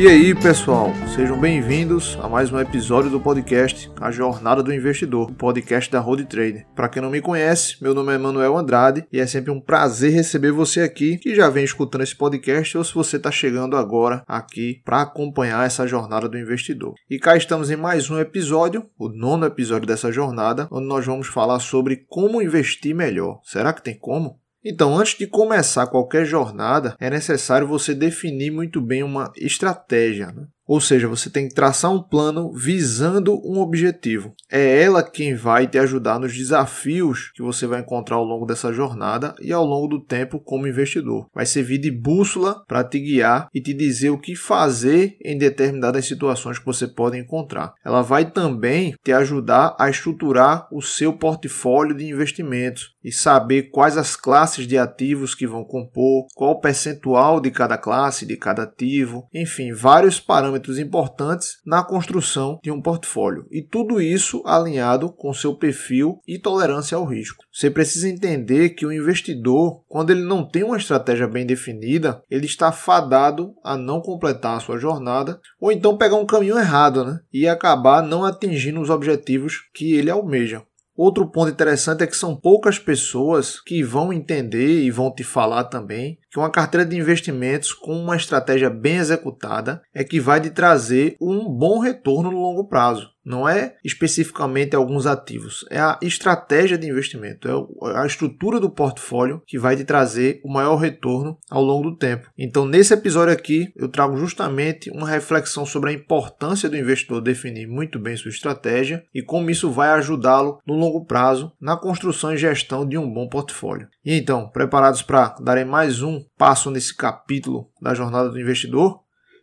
E aí, pessoal, sejam bem-vindos a mais um episódio do podcast A Jornada do Investidor, o podcast da Road Trader. Para quem não me conhece, meu nome é Manuel Andrade e é sempre um prazer receber você aqui que já vem escutando esse podcast ou se você está chegando agora aqui para acompanhar essa jornada do investidor. E cá estamos em mais um episódio, o nono episódio dessa jornada, onde nós vamos falar sobre como investir melhor. Será que tem como? Então, antes de começar qualquer jornada, é necessário você definir muito bem uma estratégia. Né? Ou seja, você tem que traçar um plano visando um objetivo. É ela quem vai te ajudar nos desafios que você vai encontrar ao longo dessa jornada e ao longo do tempo como investidor. Vai servir de bússola para te guiar e te dizer o que fazer em determinadas situações que você pode encontrar. Ela vai também te ajudar a estruturar o seu portfólio de investimentos e saber quais as classes de ativos que vão compor, qual o percentual de cada classe, de cada ativo, enfim, vários parâmetros importantes na construção de um portfólio. E tudo isso alinhado com seu perfil e tolerância ao risco. Você precisa entender que o investidor, quando ele não tem uma estratégia bem definida, ele está fadado a não completar a sua jornada ou então pegar um caminho errado né? e acabar não atingindo os objetivos que ele almeja. Outro ponto interessante é que são poucas pessoas que vão entender e vão te falar também que uma carteira de investimentos com uma estratégia bem executada é que vai te trazer um bom retorno no longo prazo. Não é especificamente alguns ativos, é a estratégia de investimento, é a estrutura do portfólio que vai te trazer o maior retorno ao longo do tempo. Então, nesse episódio aqui, eu trago justamente uma reflexão sobre a importância do investidor definir muito bem sua estratégia e como isso vai ajudá-lo no longo prazo na construção e gestão de um bom portfólio. E então, preparados para darem mais um passo nesse capítulo da jornada do investidor?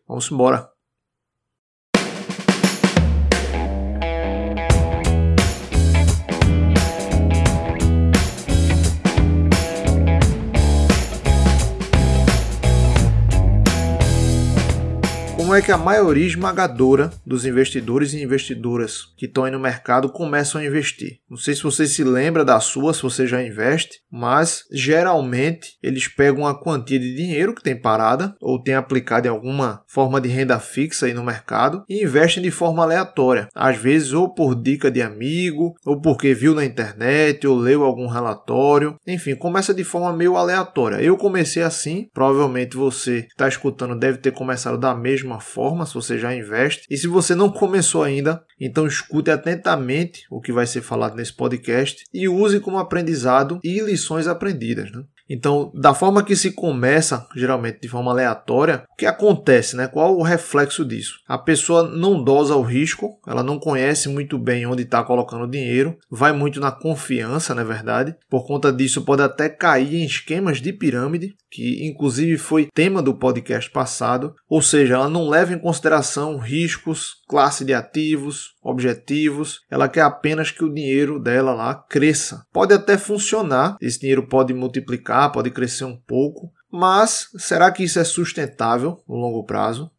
Vamos embora! Como é que a maioria esmagadora dos investidores e investidoras que estão aí no mercado começam a investir. Não sei se você se lembra da sua, se você já investe, mas geralmente eles pegam uma quantia de dinheiro que tem parada ou tem aplicado em alguma forma de renda fixa aí no mercado e investem de forma aleatória, às vezes ou por dica de amigo, ou porque viu na internet, ou leu algum relatório, enfim, começa de forma meio aleatória. Eu comecei assim, provavelmente você que está escutando deve ter começado da mesma forma, se você já investe. E se você não começou ainda, então escute atentamente o que vai ser falado nesse podcast e use como aprendizado e lições aprendidas. Né? Então, da forma que se começa, geralmente de forma aleatória, o que acontece, né? Qual o reflexo disso? A pessoa não dosa o risco, ela não conhece muito bem onde está colocando o dinheiro, vai muito na confiança, na é verdade. Por conta disso, pode até cair em esquemas de pirâmide, que inclusive foi tema do podcast passado, ou seja, ela não leva em consideração riscos, classe de ativos, objetivos, ela quer apenas que o dinheiro dela lá cresça. Pode até funcionar, esse dinheiro pode multiplicar, pode crescer um pouco, mas será que isso é sustentável no longo prazo?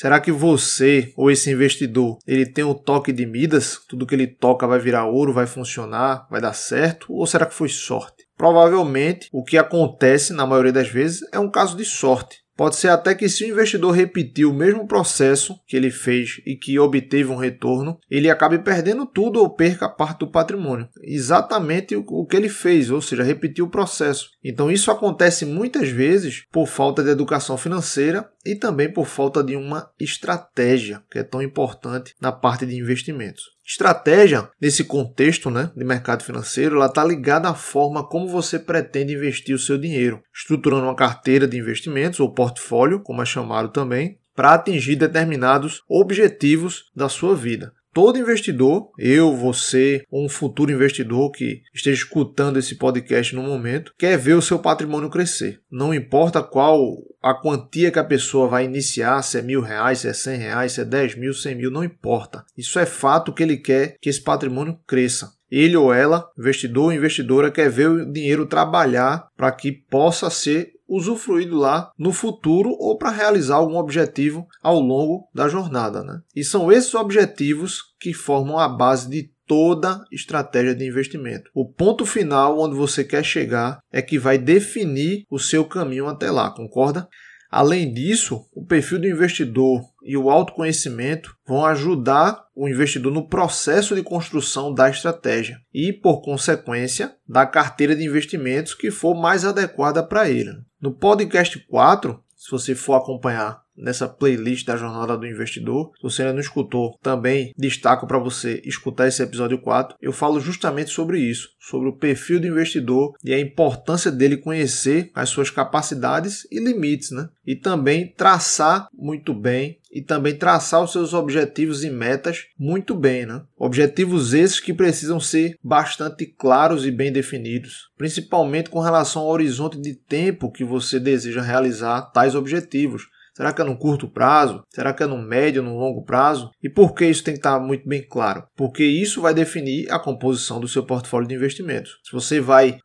Será que você ou esse investidor ele tem o um toque de Midas? Tudo que ele toca vai virar ouro, vai funcionar, vai dar certo? Ou será que foi sorte? Provavelmente o que acontece na maioria das vezes é um caso de sorte. Pode ser até que se o investidor repetir o mesmo processo que ele fez e que obteve um retorno, ele acabe perdendo tudo ou perca parte do patrimônio. Exatamente o que ele fez, ou seja, repetir o processo. Então isso acontece muitas vezes por falta de educação financeira e também por falta de uma estratégia, que é tão importante na parte de investimentos. Estratégia, nesse contexto né, de mercado financeiro, ela está ligada à forma como você pretende investir o seu dinheiro, estruturando uma carteira de investimentos ou portfólio, como é chamado também, para atingir determinados objetivos da sua vida. Todo investidor, eu, você, ou um futuro investidor que esteja escutando esse podcast no momento, quer ver o seu patrimônio crescer. Não importa qual a quantia que a pessoa vai iniciar, se é mil reais, se é cem reais, se é dez mil, cem mil, não importa. Isso é fato que ele quer que esse patrimônio cresça. Ele ou ela, investidor ou investidora, quer ver o dinheiro trabalhar para que possa ser usufruído lá no futuro ou para realizar algum objetivo ao longo da jornada. Né? E são esses objetivos que formam a base de toda estratégia de investimento. O ponto final onde você quer chegar é que vai definir o seu caminho até lá, concorda? Além disso, o perfil do investidor e o autoconhecimento vão ajudar o investidor no processo de construção da estratégia e, por consequência, da carteira de investimentos que for mais adequada para ele. No podcast 4, se você for acompanhar nessa playlist da Jornada do Investidor. Se você ainda não escutou, também destaco para você escutar esse episódio 4. Eu falo justamente sobre isso, sobre o perfil do investidor e a importância dele conhecer as suas capacidades e limites, né? E também traçar muito bem e também traçar os seus objetivos e metas muito bem, né? Objetivos esses que precisam ser bastante claros e bem definidos, principalmente com relação ao horizonte de tempo que você deseja realizar tais objetivos. Será que é no curto prazo? Será que é no médio, no longo prazo? E por que isso tem que estar muito bem claro? Porque isso vai definir a composição do seu portfólio de investimentos. Se você vai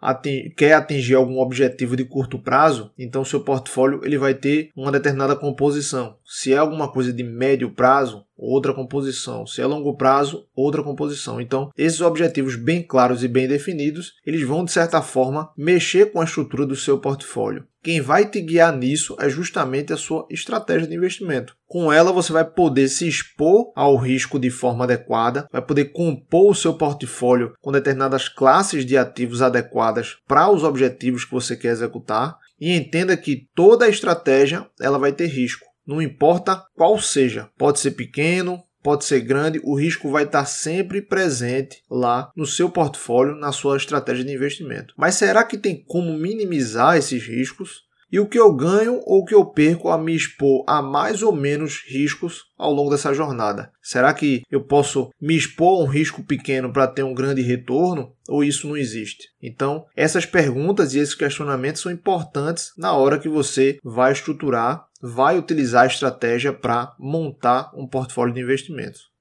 quer atingir algum objetivo de curto prazo, então seu portfólio ele vai ter uma determinada composição. Se é alguma coisa de médio prazo, outra composição. Se é longo prazo, outra composição. Então, esses objetivos bem claros e bem definidos, eles vão de certa forma mexer com a estrutura do seu portfólio. Quem vai te guiar nisso é justamente a sua estratégia de investimento. Com ela, você vai poder se expor ao risco de forma adequada, vai poder compor o seu portfólio com determinadas classes de ativos adequadas para os objetivos que você quer executar. E entenda que toda estratégia ela vai ter risco. Não importa qual seja, pode ser pequeno, pode ser grande, o risco vai estar sempre presente lá no seu portfólio, na sua estratégia de investimento. Mas será que tem como minimizar esses riscos? E o que eu ganho ou o que eu perco a me expor a mais ou menos riscos ao longo dessa jornada? Será que eu posso me expor a um risco pequeno para ter um grande retorno ou isso não existe? Então, essas perguntas e esses questionamentos são importantes na hora que você vai estruturar, vai utilizar a estratégia para montar um portfólio de investimentos.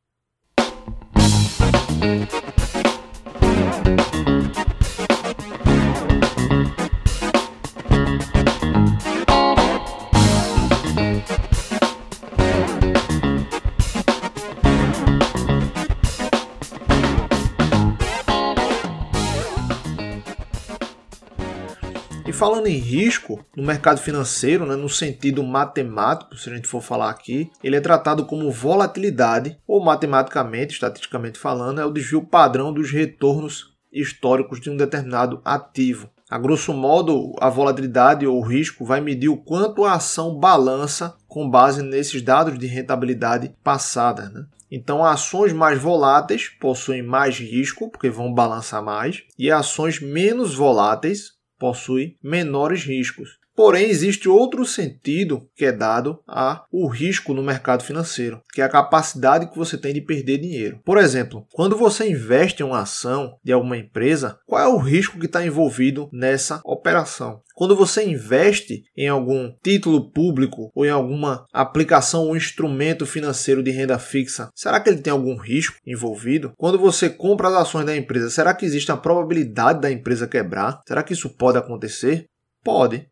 Falando em risco, no mercado financeiro, né, no sentido matemático, se a gente for falar aqui, ele é tratado como volatilidade, ou matematicamente, estatisticamente falando, é o desvio padrão dos retornos históricos de um determinado ativo. A grosso modo, a volatilidade ou risco vai medir o quanto a ação balança com base nesses dados de rentabilidade passada. Né? Então, ações mais voláteis possuem mais risco, porque vão balançar mais, e ações menos voláteis possui menores riscos. Porém, existe outro sentido que é dado a o risco no mercado financeiro, que é a capacidade que você tem de perder dinheiro. Por exemplo, quando você investe em uma ação de alguma empresa, qual é o risco que está envolvido nessa operação? Quando você investe em algum título público ou em alguma aplicação ou instrumento financeiro de renda fixa, será que ele tem algum risco envolvido? Quando você compra as ações da empresa, será que existe a probabilidade da empresa quebrar? Será que isso pode acontecer? Pode.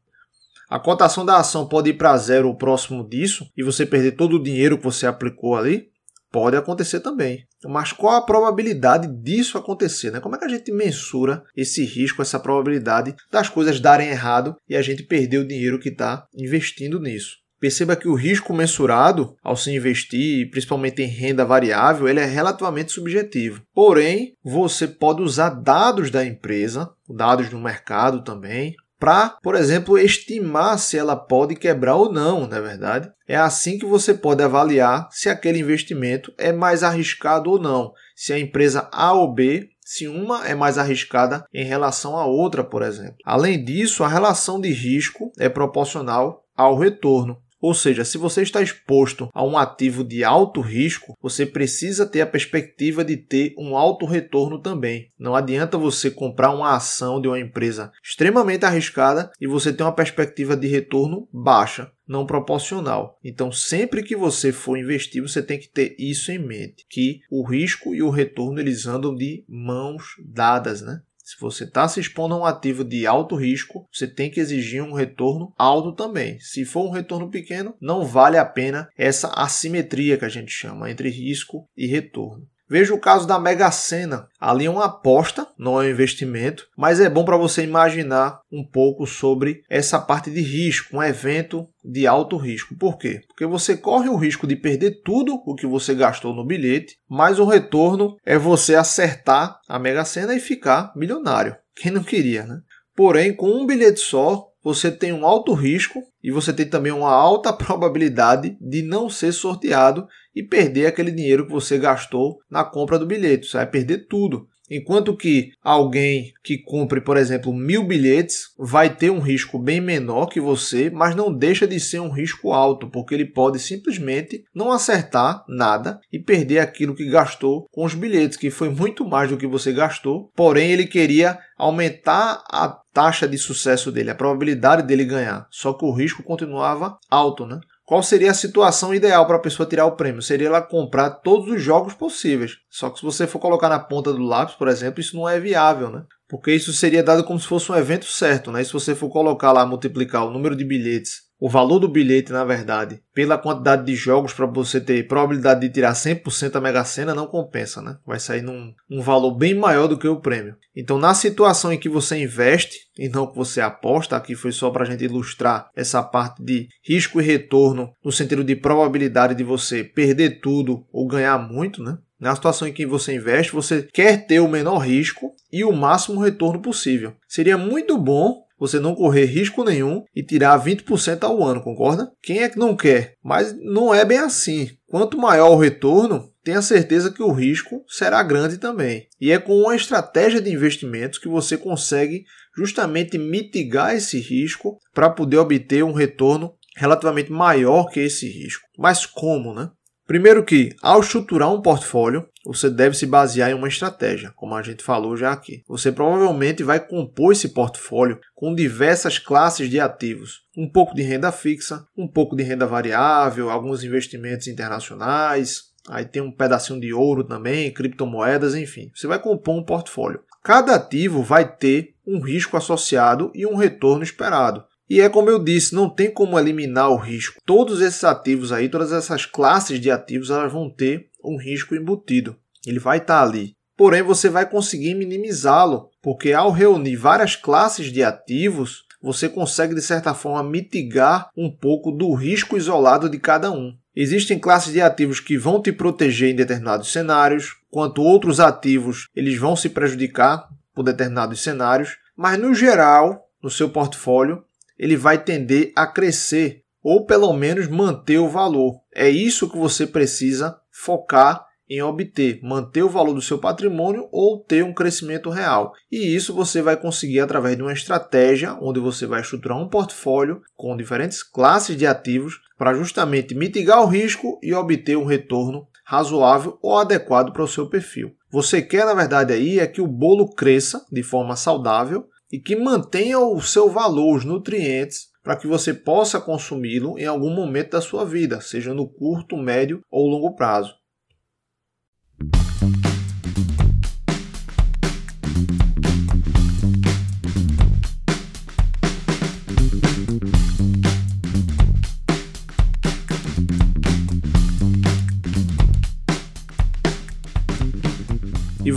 A cotação da ação pode ir para zero ou próximo disso e você perder todo o dinheiro que você aplicou ali? Pode acontecer também. Mas qual a probabilidade disso acontecer? Né? Como é que a gente mensura esse risco, essa probabilidade das coisas darem errado e a gente perder o dinheiro que está investindo nisso? Perceba que o risco mensurado ao se investir, principalmente em renda variável, ele é relativamente subjetivo. Porém, você pode usar dados da empresa, dados do mercado também, para, por exemplo, estimar se ela pode quebrar ou não, não é verdade? É assim que você pode avaliar se aquele investimento é mais arriscado ou não, se a empresa A ou B se uma é mais arriscada em relação à outra, por exemplo. Além disso, a relação de risco é proporcional ao retorno. Ou seja, se você está exposto a um ativo de alto risco, você precisa ter a perspectiva de ter um alto retorno também. Não adianta você comprar uma ação de uma empresa extremamente arriscada e você ter uma perspectiva de retorno baixa não proporcional. Então, sempre que você for investir, você tem que ter isso em mente, que o risco e o retorno eles andam de mãos dadas, né? Se você está se expondo a um ativo de alto risco, você tem que exigir um retorno alto também. Se for um retorno pequeno, não vale a pena essa assimetria que a gente chama entre risco e retorno. Veja o caso da Mega Sena. Ali é uma aposta, não é um investimento, mas é bom para você imaginar um pouco sobre essa parte de risco, um evento de alto risco. Por quê? Porque você corre o risco de perder tudo o que você gastou no bilhete, mas o retorno é você acertar a Mega Sena e ficar milionário. Quem não queria, né? Porém, com um bilhete só, você tem um alto risco e você tem também uma alta probabilidade de não ser sorteado e perder aquele dinheiro que você gastou na compra do bilhete. Você vai perder tudo. Enquanto que alguém que compre, por exemplo, mil bilhetes vai ter um risco bem menor que você, mas não deixa de ser um risco alto, porque ele pode simplesmente não acertar nada e perder aquilo que gastou com os bilhetes, que foi muito mais do que você gastou. Porém, ele queria aumentar a taxa de sucesso dele, a probabilidade dele ganhar. Só que o risco continuava alto, né? Qual seria a situação ideal para a pessoa tirar o prêmio? Seria ela comprar todos os jogos possíveis. Só que se você for colocar na ponta do lápis, por exemplo, isso não é viável, né? Porque isso seria dado como se fosse um evento certo, né? E se você for colocar lá, multiplicar o número de bilhetes o valor do bilhete, na verdade, pela quantidade de jogos para você ter probabilidade de tirar 100% a Mega Sena, não compensa, né? Vai sair num um valor bem maior do que o prêmio. Então, na situação em que você investe e não que você aposta, aqui foi só para a gente ilustrar essa parte de risco e retorno, no sentido de probabilidade de você perder tudo ou ganhar muito, né? Na situação em que você investe, você quer ter o menor risco e o máximo retorno possível. Seria muito bom você não correr risco nenhum e tirar 20% ao ano, concorda? Quem é que não quer? Mas não é bem assim. Quanto maior o retorno, tenha certeza que o risco será grande também. E é com uma estratégia de investimentos que você consegue justamente mitigar esse risco para poder obter um retorno relativamente maior que esse risco. Mas como, né? Primeiro que, ao estruturar um portfólio, você deve se basear em uma estratégia, como a gente falou já aqui. Você provavelmente vai compor esse portfólio com diversas classes de ativos. Um pouco de renda fixa, um pouco de renda variável, alguns investimentos internacionais, aí tem um pedacinho de ouro também, criptomoedas, enfim. Você vai compor um portfólio. Cada ativo vai ter um risco associado e um retorno esperado. E é como eu disse, não tem como eliminar o risco. Todos esses ativos aí, todas essas classes de ativos, elas vão ter um risco embutido. Ele vai estar tá ali. Porém, você vai conseguir minimizá-lo, porque ao reunir várias classes de ativos, você consegue de certa forma mitigar um pouco do risco isolado de cada um. Existem classes de ativos que vão te proteger em determinados cenários, quanto outros ativos eles vão se prejudicar por determinados cenários, mas no geral, no seu portfólio, ele vai tender a crescer ou pelo menos manter o valor. É isso que você precisa focar em obter, manter o valor do seu patrimônio ou ter um crescimento real. E isso você vai conseguir através de uma estratégia onde você vai estruturar um portfólio com diferentes classes de ativos para justamente mitigar o risco e obter um retorno razoável ou adequado para o seu perfil. Você quer, na verdade, aí é que o bolo cresça de forma saudável e que mantenha o seu valor, os nutrientes, para que você possa consumi-lo em algum momento da sua vida, seja no curto, médio ou longo prazo.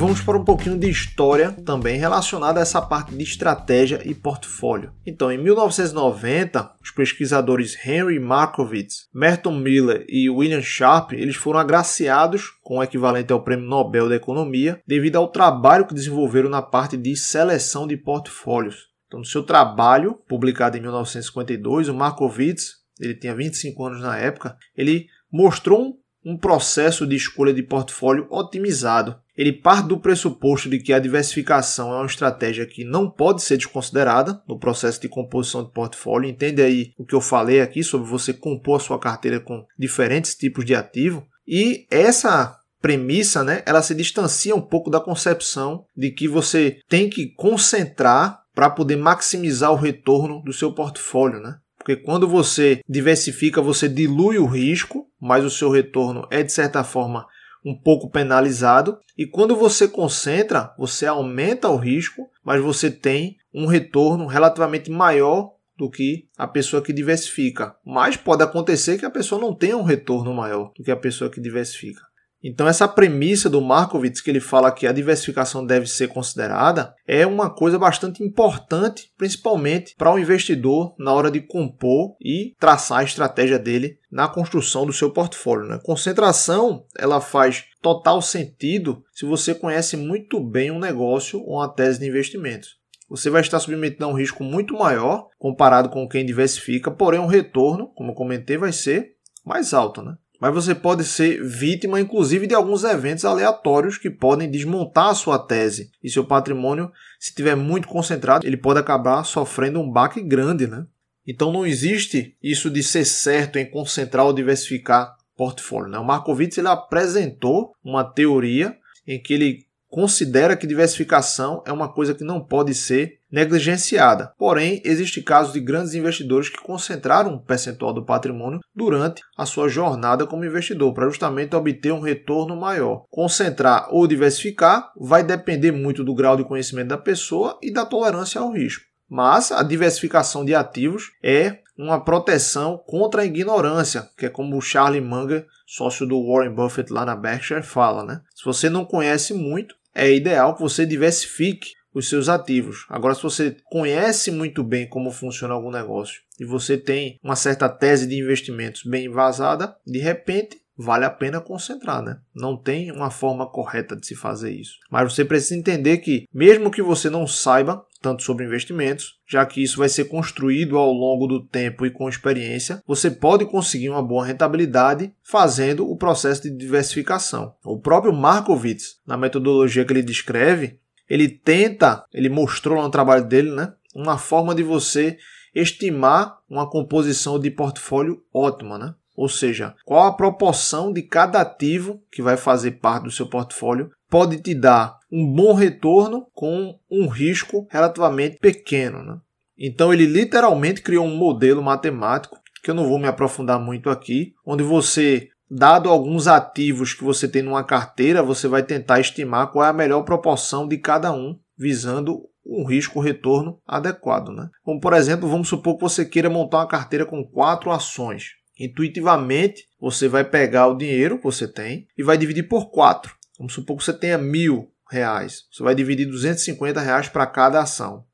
Vamos para um pouquinho de história também relacionada a essa parte de estratégia e portfólio. Então, em 1990, os pesquisadores Henry Markowitz, Merton Miller e William Sharp, eles foram agraciados com o equivalente ao Prêmio Nobel da Economia, devido ao trabalho que desenvolveram na parte de seleção de portfólios. Então, no seu trabalho, publicado em 1952, o Markowitz, ele tinha 25 anos na época, ele mostrou um um processo de escolha de portfólio otimizado. Ele parte do pressuposto de que a diversificação é uma estratégia que não pode ser desconsiderada no processo de composição de portfólio. Entende aí o que eu falei aqui sobre você compor a sua carteira com diferentes tipos de ativo? E essa premissa, né, ela se distancia um pouco da concepção de que você tem que concentrar para poder maximizar o retorno do seu portfólio, né? Porque quando você diversifica, você dilui o risco, mas o seu retorno é de certa forma um pouco penalizado. E quando você concentra, você aumenta o risco, mas você tem um retorno relativamente maior do que a pessoa que diversifica. Mas pode acontecer que a pessoa não tenha um retorno maior do que a pessoa que diversifica. Então, essa premissa do Markowitz, que ele fala que a diversificação deve ser considerada, é uma coisa bastante importante, principalmente para o investidor na hora de compor e traçar a estratégia dele na construção do seu portfólio. Né? Concentração, ela faz total sentido se você conhece muito bem um negócio ou uma tese de investimentos. Você vai estar submetido a um risco muito maior comparado com quem diversifica, porém o retorno, como comentei, vai ser mais alto, né? Mas você pode ser vítima, inclusive, de alguns eventos aleatórios que podem desmontar a sua tese. E seu patrimônio, se estiver muito concentrado, ele pode acabar sofrendo um baque grande, né? Então não existe isso de ser certo em concentrar ou diversificar portfólio. Né? O Markowitz ele apresentou uma teoria em que ele considera que diversificação é uma coisa que não pode ser negligenciada. Porém, existem casos de grandes investidores que concentraram um percentual do patrimônio durante a sua jornada como investidor, para justamente obter um retorno maior. Concentrar ou diversificar vai depender muito do grau de conhecimento da pessoa e da tolerância ao risco. Mas a diversificação de ativos é uma proteção contra a ignorância, que é como o Charlie Munger, sócio do Warren Buffett lá na Berkshire, fala, né? Se você não conhece muito, é ideal que você diversifique os seus ativos. Agora, se você conhece muito bem como funciona algum negócio e você tem uma certa tese de investimentos bem embasada, de repente vale a pena concentrar, né? Não tem uma forma correta de se fazer isso. Mas você precisa entender que, mesmo que você não saiba tanto sobre investimentos, já que isso vai ser construído ao longo do tempo e com experiência, você pode conseguir uma boa rentabilidade fazendo o processo de diversificação. O próprio Markowitz, na metodologia que ele descreve, ele tenta, ele mostrou no trabalho dele, né, uma forma de você estimar uma composição de portfólio ótima, né? Ou seja, qual a proporção de cada ativo que vai fazer parte do seu portfólio pode te dar um bom retorno com um risco relativamente pequeno. Né? Então ele literalmente criou um modelo matemático que eu não vou me aprofundar muito aqui, onde você, dado alguns ativos que você tem numa carteira, você vai tentar estimar qual é a melhor proporção de cada um, visando um risco-retorno adequado. Né? Como por exemplo, vamos supor que você queira montar uma carteira com quatro ações. Intuitivamente, você vai pegar o dinheiro que você tem e vai dividir por 4. Vamos supor que você tenha mil reais. Você vai dividir 250 reais para cada ação.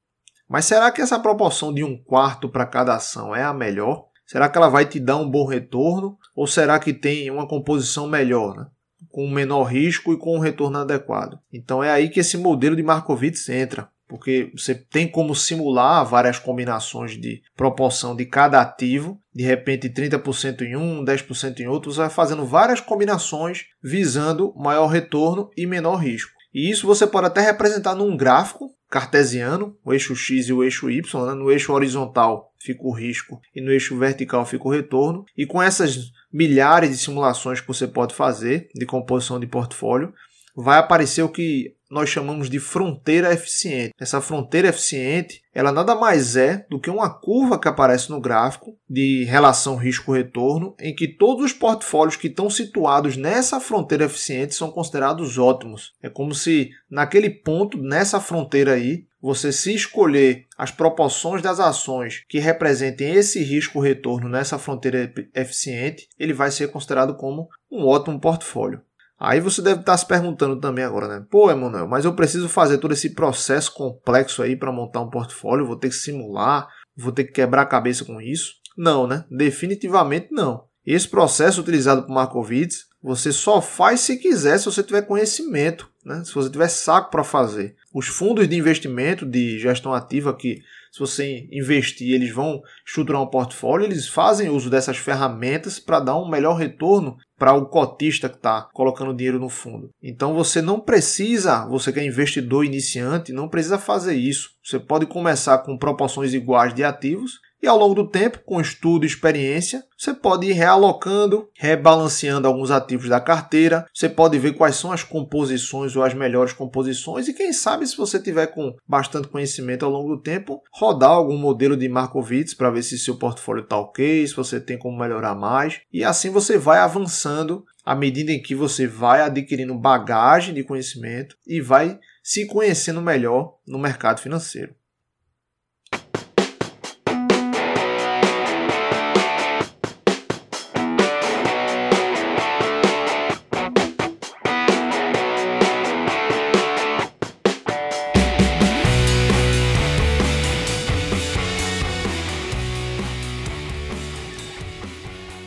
Mas será que essa proporção de um quarto para cada ação é a melhor? Será que ela vai te dar um bom retorno? Ou será que tem uma composição melhor, né? com menor risco e com um retorno adequado? Então é aí que esse modelo de Markowitz entra porque você tem como simular várias combinações de proporção de cada ativo, de repente 30% em um, 10% em outro, você vai fazendo várias combinações visando maior retorno e menor risco. E isso você pode até representar num gráfico cartesiano, o eixo X e o eixo Y, né? no eixo horizontal fica o risco e no eixo vertical fica o retorno. E com essas milhares de simulações que você pode fazer de composição de portfólio, vai aparecer o que nós chamamos de fronteira eficiente. Essa fronteira eficiente, ela nada mais é do que uma curva que aparece no gráfico de relação risco-retorno, em que todos os portfólios que estão situados nessa fronteira eficiente são considerados ótimos. É como se naquele ponto, nessa fronteira aí, você se escolher as proporções das ações que representem esse risco-retorno nessa fronteira eficiente, ele vai ser considerado como um ótimo portfólio. Aí você deve estar se perguntando também agora, né? Pô, Emanuel, mas eu preciso fazer todo esse processo complexo aí para montar um portfólio, vou ter que simular, vou ter que quebrar a cabeça com isso? Não, né? Definitivamente não. Esse processo utilizado por Markowitz, você só faz se quiser, se você tiver conhecimento, né? se você tiver saco para fazer. Os fundos de investimento de gestão ativa que se você investir, eles vão estruturar um portfólio, eles fazem uso dessas ferramentas para dar um melhor retorno para o cotista que está colocando dinheiro no fundo. Então você não precisa, você que é investidor iniciante, não precisa fazer isso. Você pode começar com proporções iguais de ativos e ao longo do tempo, com estudo e experiência, você pode ir realocando, rebalanceando alguns ativos da carteira. Você pode ver quais são as composições ou as melhores composições. E quem sabe, se você tiver com bastante conhecimento ao longo do tempo, rodar algum modelo de Markowitz para ver se seu portfólio está ok, se você tem como melhorar mais. E assim você vai avançando à medida em que você vai adquirindo bagagem de conhecimento e vai se conhecendo melhor no mercado financeiro.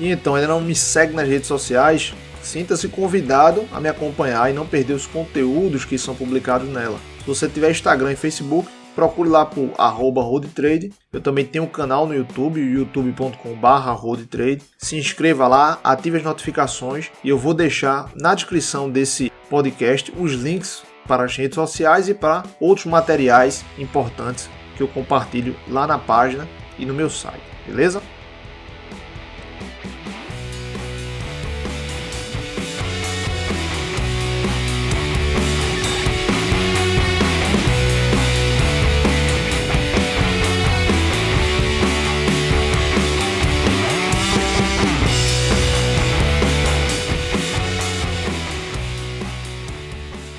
E então ainda não me segue nas redes sociais, sinta-se convidado a me acompanhar e não perder os conteúdos que são publicados nela. Se você tiver Instagram e Facebook, procure lá por roadtrade. Eu também tenho um canal no YouTube, youtube.com.br roadtrade. Se inscreva lá, ative as notificações e eu vou deixar na descrição desse podcast os links para as redes sociais e para outros materiais importantes que eu compartilho lá na página e no meu site, beleza?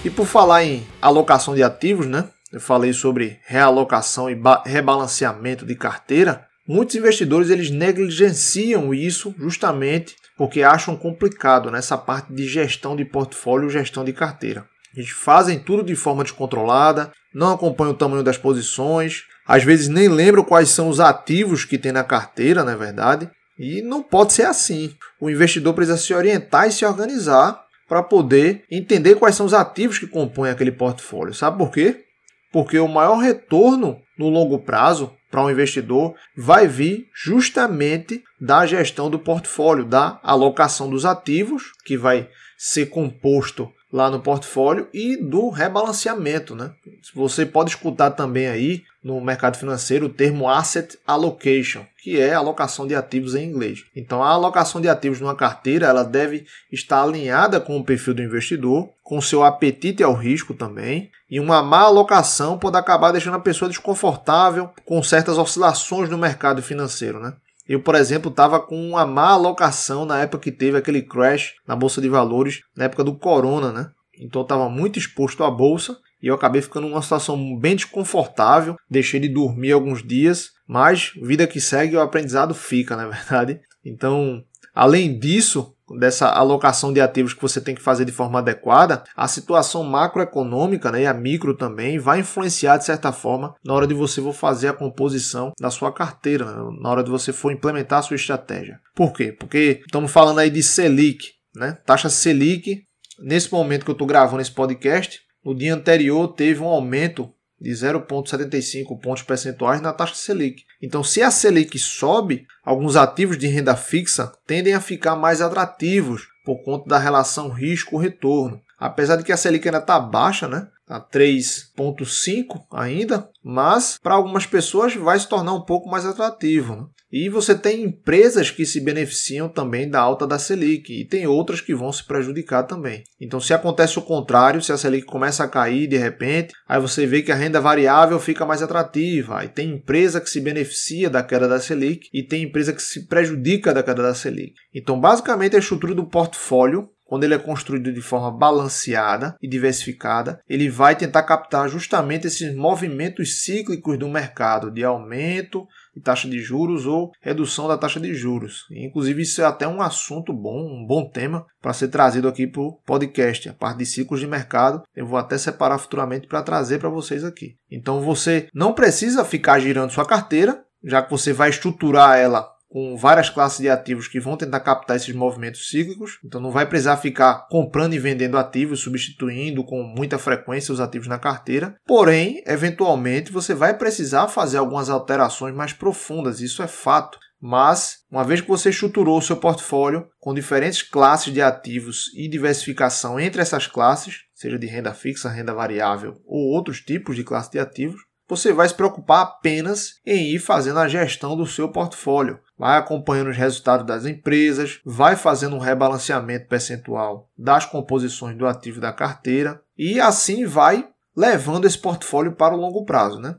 E por falar em alocação de ativos, né? Eu falei sobre realocação e rebalanceamento de carteira. Muitos investidores eles negligenciam isso justamente porque acham complicado nessa parte de gestão de portfólio, gestão de carteira. Eles fazem tudo de forma descontrolada, não acompanham o tamanho das posições, às vezes nem lembram quais são os ativos que tem na carteira, na é verdade. E não pode ser assim. O investidor precisa se orientar e se organizar para poder entender quais são os ativos que compõem aquele portfólio. Sabe por quê? Porque o maior retorno no longo prazo para um investidor vai vir justamente da gestão do portfólio, da alocação dos ativos, que vai ser composto lá no portfólio e do rebalanceamento, né? Você pode escutar também aí no mercado financeiro o termo asset allocation, que é alocação de ativos em inglês. Então a alocação de ativos numa carteira, ela deve estar alinhada com o perfil do investidor, com seu apetite ao risco também, e uma má alocação pode acabar deixando a pessoa desconfortável com certas oscilações no mercado financeiro, né? Eu, por exemplo, estava com uma má alocação na época que teve aquele crash na bolsa de valores, na época do corona, né? Então estava muito exposto à bolsa e eu acabei ficando numa situação bem desconfortável, deixei de dormir alguns dias, mas vida que segue o aprendizado fica, na é verdade. Então, além disso, dessa alocação de ativos que você tem que fazer de forma adequada, a situação macroeconômica né, e a micro também vai influenciar de certa forma na hora de você for fazer a composição da sua carteira, né, na hora de você for implementar a sua estratégia. Por quê? Porque estamos falando aí de Selic, né? Taxa Selic, nesse momento que eu estou gravando esse podcast, no dia anterior teve um aumento de 0,75 pontos percentuais na taxa Selic. Então, se a Selic sobe, alguns ativos de renda fixa tendem a ficar mais atrativos por conta da relação risco-retorno. Apesar de que a Selic ainda está baixa, né? Está 3,5 ainda, mas para algumas pessoas vai se tornar um pouco mais atrativo. Né? E você tem empresas que se beneficiam também da alta da Selic e tem outras que vão se prejudicar também. Então, se acontece o contrário, se a Selic começa a cair de repente, aí você vê que a renda variável fica mais atrativa. Aí tem empresa que se beneficia da queda da Selic e tem empresa que se prejudica da queda da Selic. Então, basicamente, a estrutura do portfólio quando ele é construído de forma balanceada e diversificada, ele vai tentar captar justamente esses movimentos cíclicos do mercado de aumento de taxa de juros ou redução da taxa de juros. inclusive, isso é até um assunto bom, um bom tema para ser trazido aqui para o podcast. A parte de ciclos de mercado, eu vou até separar futuramente para trazer para vocês aqui. Então, você não precisa ficar girando sua carteira, já que você vai estruturar ela com várias classes de ativos que vão tentar captar esses movimentos cíclicos. Então não vai precisar ficar comprando e vendendo ativos, substituindo com muita frequência os ativos na carteira. Porém, eventualmente você vai precisar fazer algumas alterações mais profundas, isso é fato. Mas, uma vez que você estruturou o seu portfólio com diferentes classes de ativos e diversificação entre essas classes, seja de renda fixa, renda variável ou outros tipos de classe de ativos, você vai se preocupar apenas em ir fazendo a gestão do seu portfólio. Vai acompanhando os resultados das empresas, vai fazendo um rebalanceamento percentual das composições do ativo da carteira e assim vai levando esse portfólio para o longo prazo, né?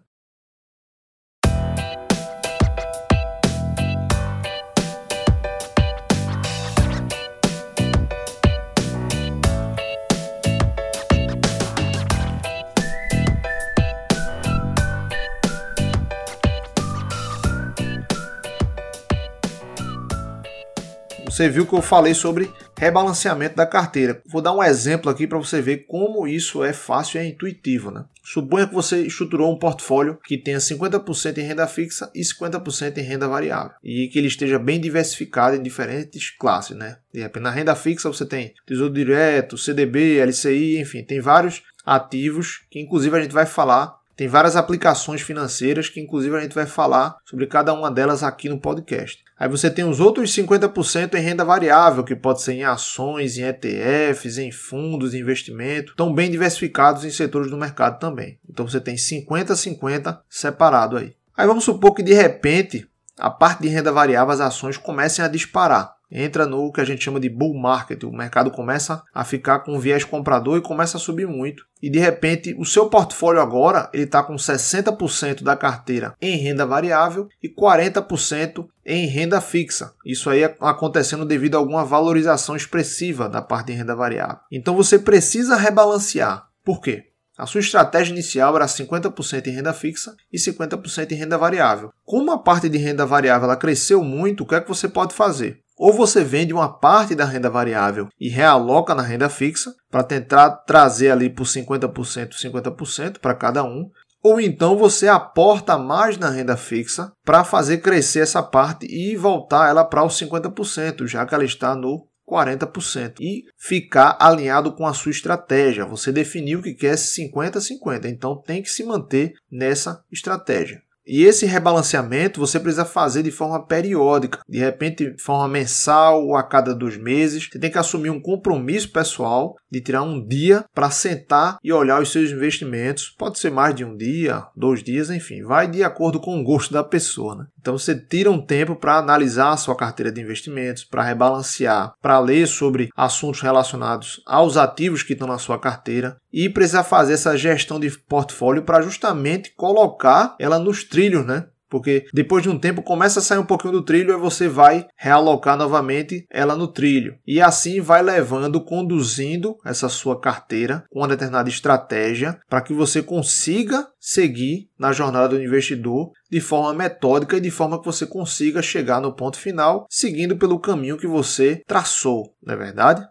Você viu que eu falei sobre rebalanceamento da carteira. Vou dar um exemplo aqui para você ver como isso é fácil e é intuitivo. Né? Suponha que você estruturou um portfólio que tenha 50% em renda fixa e 50% em renda variável e que ele esteja bem diversificado em diferentes classes. Né? Na renda fixa você tem Tesouro Direto, CDB, LCI, enfim, tem vários ativos que inclusive a gente vai falar tem várias aplicações financeiras que, inclusive, a gente vai falar sobre cada uma delas aqui no podcast. Aí você tem os outros 50% em renda variável, que pode ser em ações, em ETFs, em fundos de investimento, estão bem diversificados em setores do mercado também. Então você tem 50-50 separado aí. Aí vamos supor que de repente a parte de renda variável, as ações comecem a disparar entra no que a gente chama de bull market. O mercado começa a ficar com viés comprador e começa a subir muito. E de repente, o seu portfólio agora ele está com 60% da carteira em renda variável e 40% em renda fixa. Isso aí acontecendo devido a alguma valorização expressiva da parte de renda variável. Então você precisa rebalancear. Por quê? A sua estratégia inicial era 50% em renda fixa e 50% em renda variável. Como a parte de renda variável ela cresceu muito, o que é que você pode fazer? Ou você vende uma parte da renda variável e realoca na renda fixa para tentar trazer ali por 50%, 50% para cada um, ou então você aporta mais na renda fixa para fazer crescer essa parte e voltar ela para os 50%, já que ela está no 40% e ficar alinhado com a sua estratégia. Você definiu que quer 50-50, então tem que se manter nessa estratégia. E esse rebalanceamento você precisa fazer de forma periódica, de repente de forma mensal ou a cada dois meses. Você tem que assumir um compromisso pessoal de tirar um dia para sentar e olhar os seus investimentos. Pode ser mais de um dia, dois dias, enfim, vai de acordo com o gosto da pessoa. Né? Então você tira um tempo para analisar a sua carteira de investimentos, para rebalancear, para ler sobre assuntos relacionados aos ativos que estão na sua carteira e precisa fazer essa gestão de portfólio para justamente colocar ela nos trilhos, né? Porque depois de um tempo começa a sair um pouquinho do trilho e você vai realocar novamente ela no trilho. E assim vai levando, conduzindo essa sua carteira com uma determinada estratégia para que você consiga seguir na jornada do investidor de forma metódica e de forma que você consiga chegar no ponto final seguindo pelo caminho que você traçou, não é verdade?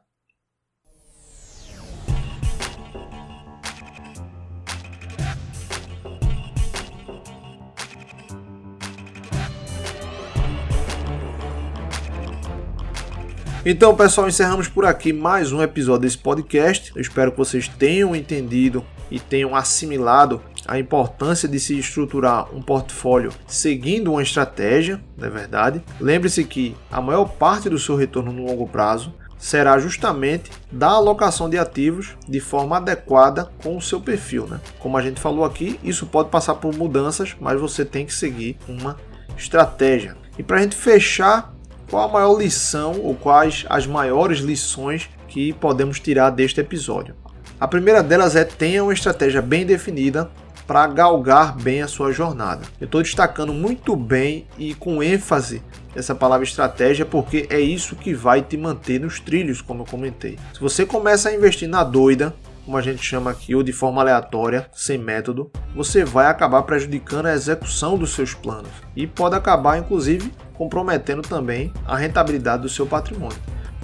Então, pessoal, encerramos por aqui mais um episódio desse podcast. Eu espero que vocês tenham entendido e tenham assimilado a importância de se estruturar um portfólio seguindo uma estratégia, não é verdade? Lembre-se que a maior parte do seu retorno no longo prazo será justamente da alocação de ativos de forma adequada com o seu perfil. Né? Como a gente falou aqui, isso pode passar por mudanças, mas você tem que seguir uma estratégia. E para a gente fechar qual a maior lição ou quais as maiores lições que podemos tirar deste episódio? A primeira delas é tenha uma estratégia bem definida para galgar bem a sua jornada. Eu estou destacando muito bem e com ênfase essa palavra estratégia porque é isso que vai te manter nos trilhos, como eu comentei. Se você começa a investir na doida, como a gente chama aqui, ou de forma aleatória, sem método, você vai acabar prejudicando a execução dos seus planos e pode acabar, inclusive, comprometendo também a rentabilidade do seu patrimônio.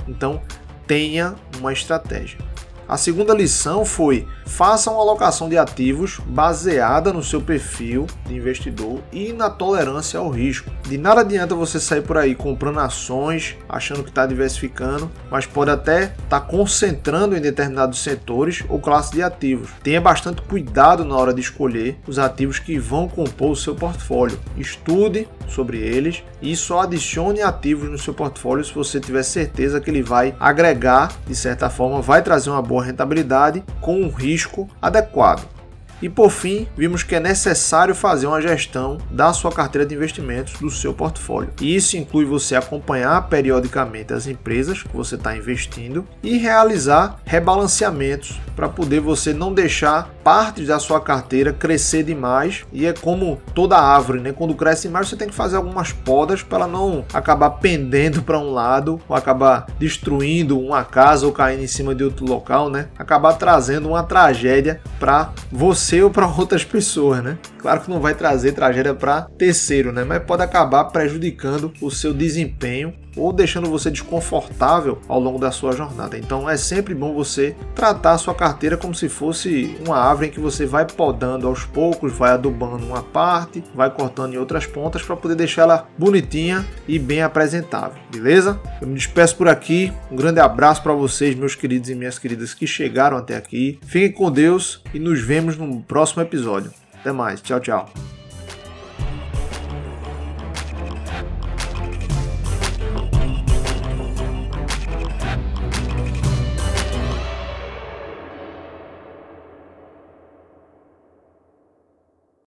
Então, tenha uma estratégia. A segunda lição foi: faça uma alocação de ativos baseada no seu perfil de investidor e na tolerância ao risco. De nada adianta você sair por aí comprando ações, achando que está diversificando, mas pode até estar tá concentrando em determinados setores ou classes de ativos. Tenha bastante cuidado na hora de escolher os ativos que vão compor o seu portfólio. Estude sobre eles e só adicione ativos no seu portfólio se você tiver certeza que ele vai agregar, de certa forma, vai trazer uma boa boa rentabilidade com um risco adequado. E por fim, vimos que é necessário fazer uma gestão da sua carteira de investimentos do seu portfólio. E isso inclui você acompanhar periodicamente as empresas que você está investindo e realizar rebalanceamentos para poder você não deixar partes da sua carteira crescer demais. E é como toda árvore, né? Quando cresce demais, você tem que fazer algumas podas para não acabar pendendo para um lado ou acabar destruindo uma casa ou caindo em cima de outro local, né? Acabar trazendo uma tragédia para você ou para outras pessoas, né? Claro que não vai trazer tragédia para terceiro, né? Mas pode acabar prejudicando o seu desempenho ou deixando você desconfortável ao longo da sua jornada. Então é sempre bom você tratar a sua carteira como se fosse uma árvore em que você vai podando aos poucos, vai adubando uma parte, vai cortando em outras pontas para poder deixar ela bonitinha e bem apresentável, beleza? Eu me despeço por aqui. Um grande abraço para vocês, meus queridos e minhas queridas que chegaram até aqui. Fiquem com Deus e nos vemos no próximo episódio. Até mais. Tchau, tchau.